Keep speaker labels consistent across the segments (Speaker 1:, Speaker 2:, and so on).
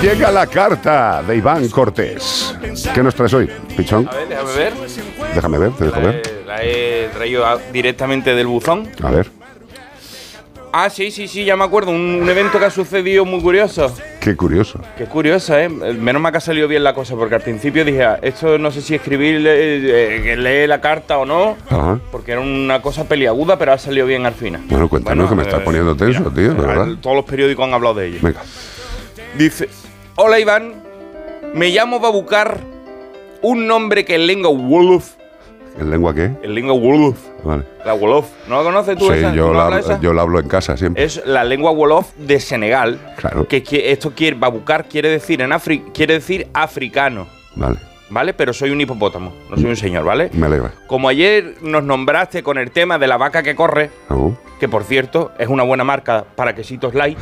Speaker 1: Y llega la carta de Iván Cortés. ¿Qué nos traes hoy, Pichón?
Speaker 2: A ver, déjame ver.
Speaker 1: Déjame ver, te dejo
Speaker 2: La
Speaker 1: ver.
Speaker 2: he, la he traído directamente del buzón.
Speaker 1: A ver,
Speaker 2: Ah, sí, sí, sí, ya me acuerdo. Un, un evento que ha sucedido muy curioso.
Speaker 1: qué curioso.
Speaker 2: Qué curioso, ¿eh? Menos mal que ha salido bien la cosa, porque al principio dije, ah, esto no sé si escribir, eh, lee la carta o no,
Speaker 1: Ajá.
Speaker 2: porque era una cosa peliaguda, pero ha salido bien al final.
Speaker 1: Bueno, cuéntanos que me estás poniendo tenso, tío, de verdad.
Speaker 2: Todos los periódicos han hablado de ello.
Speaker 1: Venga.
Speaker 2: Dice, hola Iván, me llamo Babucar, un nombre que en lengua Wolof,
Speaker 1: ¿En lengua qué?
Speaker 2: en lengua Wolof,
Speaker 1: Vale.
Speaker 2: la Wolof, ¿no la conoces tú
Speaker 1: Sí,
Speaker 2: esa?
Speaker 1: yo
Speaker 2: ¿No
Speaker 1: la,
Speaker 2: esa?
Speaker 1: yo la hablo en casa siempre.
Speaker 2: Es la lengua Wolof de Senegal.
Speaker 1: Claro.
Speaker 2: Que, esto quiere, Babucar quiere decir en Afri quiere decir africano,
Speaker 1: Vale,
Speaker 2: ¿vale? Pero soy un hipopótamo, no soy un señor, ¿vale?
Speaker 1: me alegra.
Speaker 2: Como ayer nos nombraste con el tema de la vaca que corre,
Speaker 1: Ah,
Speaker 2: que por cierto es una buena marca para quesitos light,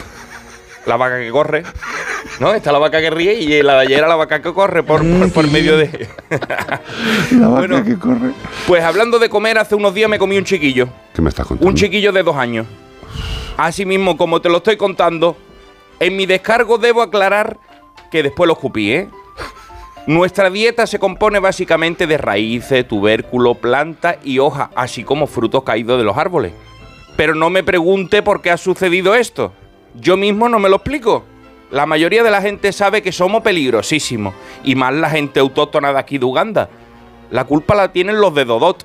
Speaker 2: la vaca que corre, ¿no? Está la vaca que ríe y la de ayer era la vaca que corre por, por, por medio de...
Speaker 1: La vaca
Speaker 2: Bueno.
Speaker 1: que corre.
Speaker 2: Pues hablando de comer, hace unos días me comí un chiquillo,
Speaker 1: ¿Qué me estás contando?
Speaker 2: un chiquillo de dos años. Así mismo, como te lo estoy contando, en mi descargo debo aclarar que después lo escupí, ¿eh? Nuestra dieta se compone básicamente de raíces, tubérculo, planta y hoja, así como frutos caídos de los árboles. Pero no me pregunte por qué ha sucedido esto. Yo mismo no me lo explico. La mayoría de la gente sabe que somos peligrosísimos, y más la gente autóctona de aquí de Uganda. La culpa la tienen los de Dodot,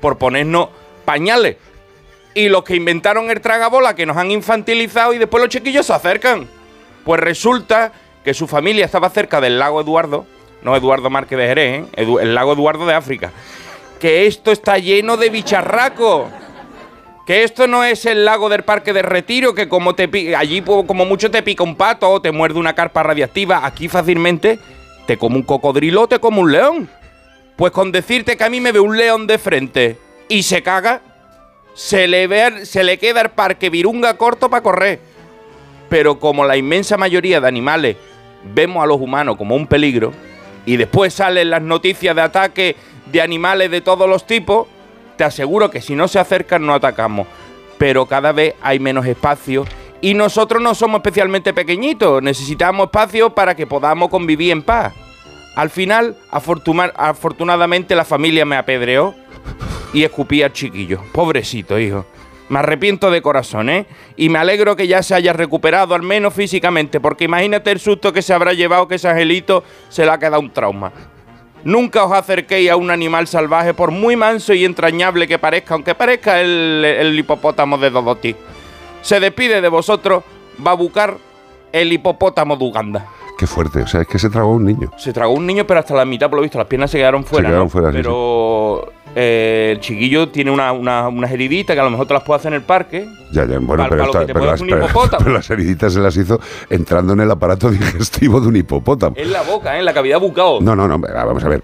Speaker 2: por ponernos pañales. Y los que inventaron el tragabola que nos han infantilizado y después los chiquillos se acercan. Pues resulta que su familia estaba cerca del lago Eduardo, no Eduardo Márquez de Jerez, ¿eh? El lago Eduardo de África. Que esto está lleno de bicharracos. Que esto no es el lago del Parque de Retiro, que como te allí como mucho te pica un pato o te muerde una carpa radiactiva. Aquí fácilmente te come un cocodrilo o te come un león. Pues con decirte que a mí me ve un león de frente y se caga, se le, se le queda el parque virunga corto para correr. Pero como la inmensa mayoría de animales vemos a los humanos como un peligro, y después salen las noticias de ataque de animales de todos los tipos, te aseguro que si no se acercan no atacamos. Pero cada vez hay menos espacio y nosotros no somos especialmente pequeñitos, necesitamos espacio para que podamos convivir en paz. Al final, afortuna- afortunadamente la familia me apedreó y escupí al chiquillo. Pobrecito, hijo. Me arrepiento de corazón, ¿eh? Y me alegro que ya se haya recuperado, al menos físicamente, porque imagínate el susto que se habrá llevado que ese angelito se le ha quedado un trauma. Nunca os acerquéis a un animal salvaje, por muy manso y entrañable que parezca, aunque parezca el, el hipopótamo de Dodoti. Se despide de vosotros, Babucar, el hipopótamo de Uganda.
Speaker 1: Qué fuerte. O sea, es que se tragó un niño.
Speaker 2: Se tragó un niño, pero hasta la mitad, por lo visto, las piernas se quedaron fuera.
Speaker 1: quedaron
Speaker 2: ¿no?
Speaker 1: fuera, sí,
Speaker 2: Pero eh, el chiquillo tiene una, una, unas heriditas que a lo mejor te las puede hacer en el parque.
Speaker 1: Ya, ya, bueno,
Speaker 2: Para-
Speaker 1: pero,
Speaker 2: para
Speaker 1: pero las, pero- pero las heriditas se las hizo entrando en el aparato digestivo de un hipopótamo.
Speaker 2: En la boca, ¿eh? en la cavidad bucal.
Speaker 1: No, no, no, vamos a ver.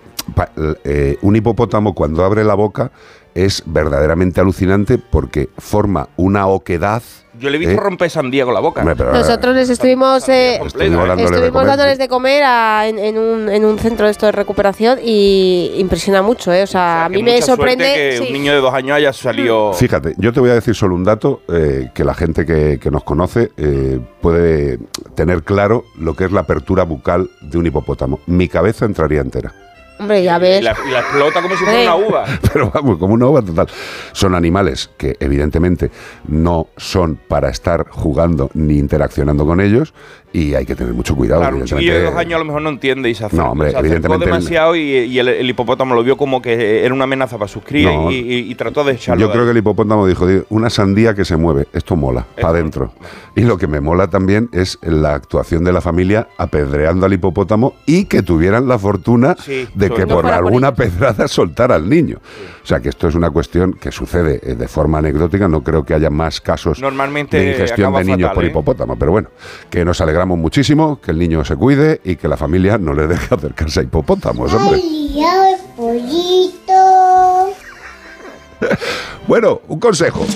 Speaker 1: Eh, un hipopótamo cuando abre la boca es verdaderamente alucinante porque forma una oquedad.
Speaker 2: Yo le he visto
Speaker 1: ¿eh?
Speaker 2: romper sandía con la boca.
Speaker 1: Pero-
Speaker 3: Nosotros les estuvimos, eh,
Speaker 1: Estuvimos de
Speaker 3: estuvimos
Speaker 1: comer,
Speaker 3: dándoles de comer a- en, en un, en un centro de esto de recuperación y impresiona mucho, ¿eh? O sea, a
Speaker 2: Que
Speaker 3: mí me
Speaker 2: mucha
Speaker 3: sorprende.
Speaker 2: que
Speaker 3: sí.
Speaker 2: un niño de dos años haya salido.
Speaker 1: Fíjate, yo te voy a decir solo un dato eh, que la gente que, que nos conoce eh, puede tener claro lo que es la apertura bucal de un hipopótamo. Mi cabeza entraría entera.
Speaker 3: Hombre, ya
Speaker 2: Y
Speaker 3: ves.
Speaker 2: la, y la explota como si fuera una uva.
Speaker 1: Pero vamos, como una ova total. Son animales que evidentemente no son para estar jugando ni interaccionando con ellos y hay que tener mucho cuidado.
Speaker 2: Claro, un
Speaker 1: evidentemente.
Speaker 2: chiquillo de dos años a lo mejor no entiende y se acercó,
Speaker 1: No, hombre,
Speaker 2: se
Speaker 1: evidentemente
Speaker 2: demasiado y, y el, el hipopótamo lo vio como que era una amenaza para sus crías
Speaker 1: No.
Speaker 2: y, y- y trató de echarlo.
Speaker 1: Yo creo que el hipopótamo dijo, "Di, una sandía que se mueve, esto mola, para adentro. Y lo que me mola también es la actuación de la familia apedreando al hipopótamo y que tuvieran la fortuna
Speaker 2: Sí,
Speaker 1: de
Speaker 2: sobre
Speaker 1: que por
Speaker 3: No fuera por
Speaker 1: alguna pedrada soltara al niño. O sea que esto es una cuestión que sucede eh, de forma anecdótica, no creo que haya más casos
Speaker 2: Normalmente
Speaker 1: de ingestión de niños
Speaker 2: fatal,
Speaker 1: por
Speaker 2: ¿eh?
Speaker 1: hipopótamo. Pero bueno, que nos alegramos muchísimo, que el niño se cuide y que la familia no le deje acercarse a hipopótamos, hombre.
Speaker 4: Ay, ay, pollito.
Speaker 1: Bueno, un consejo.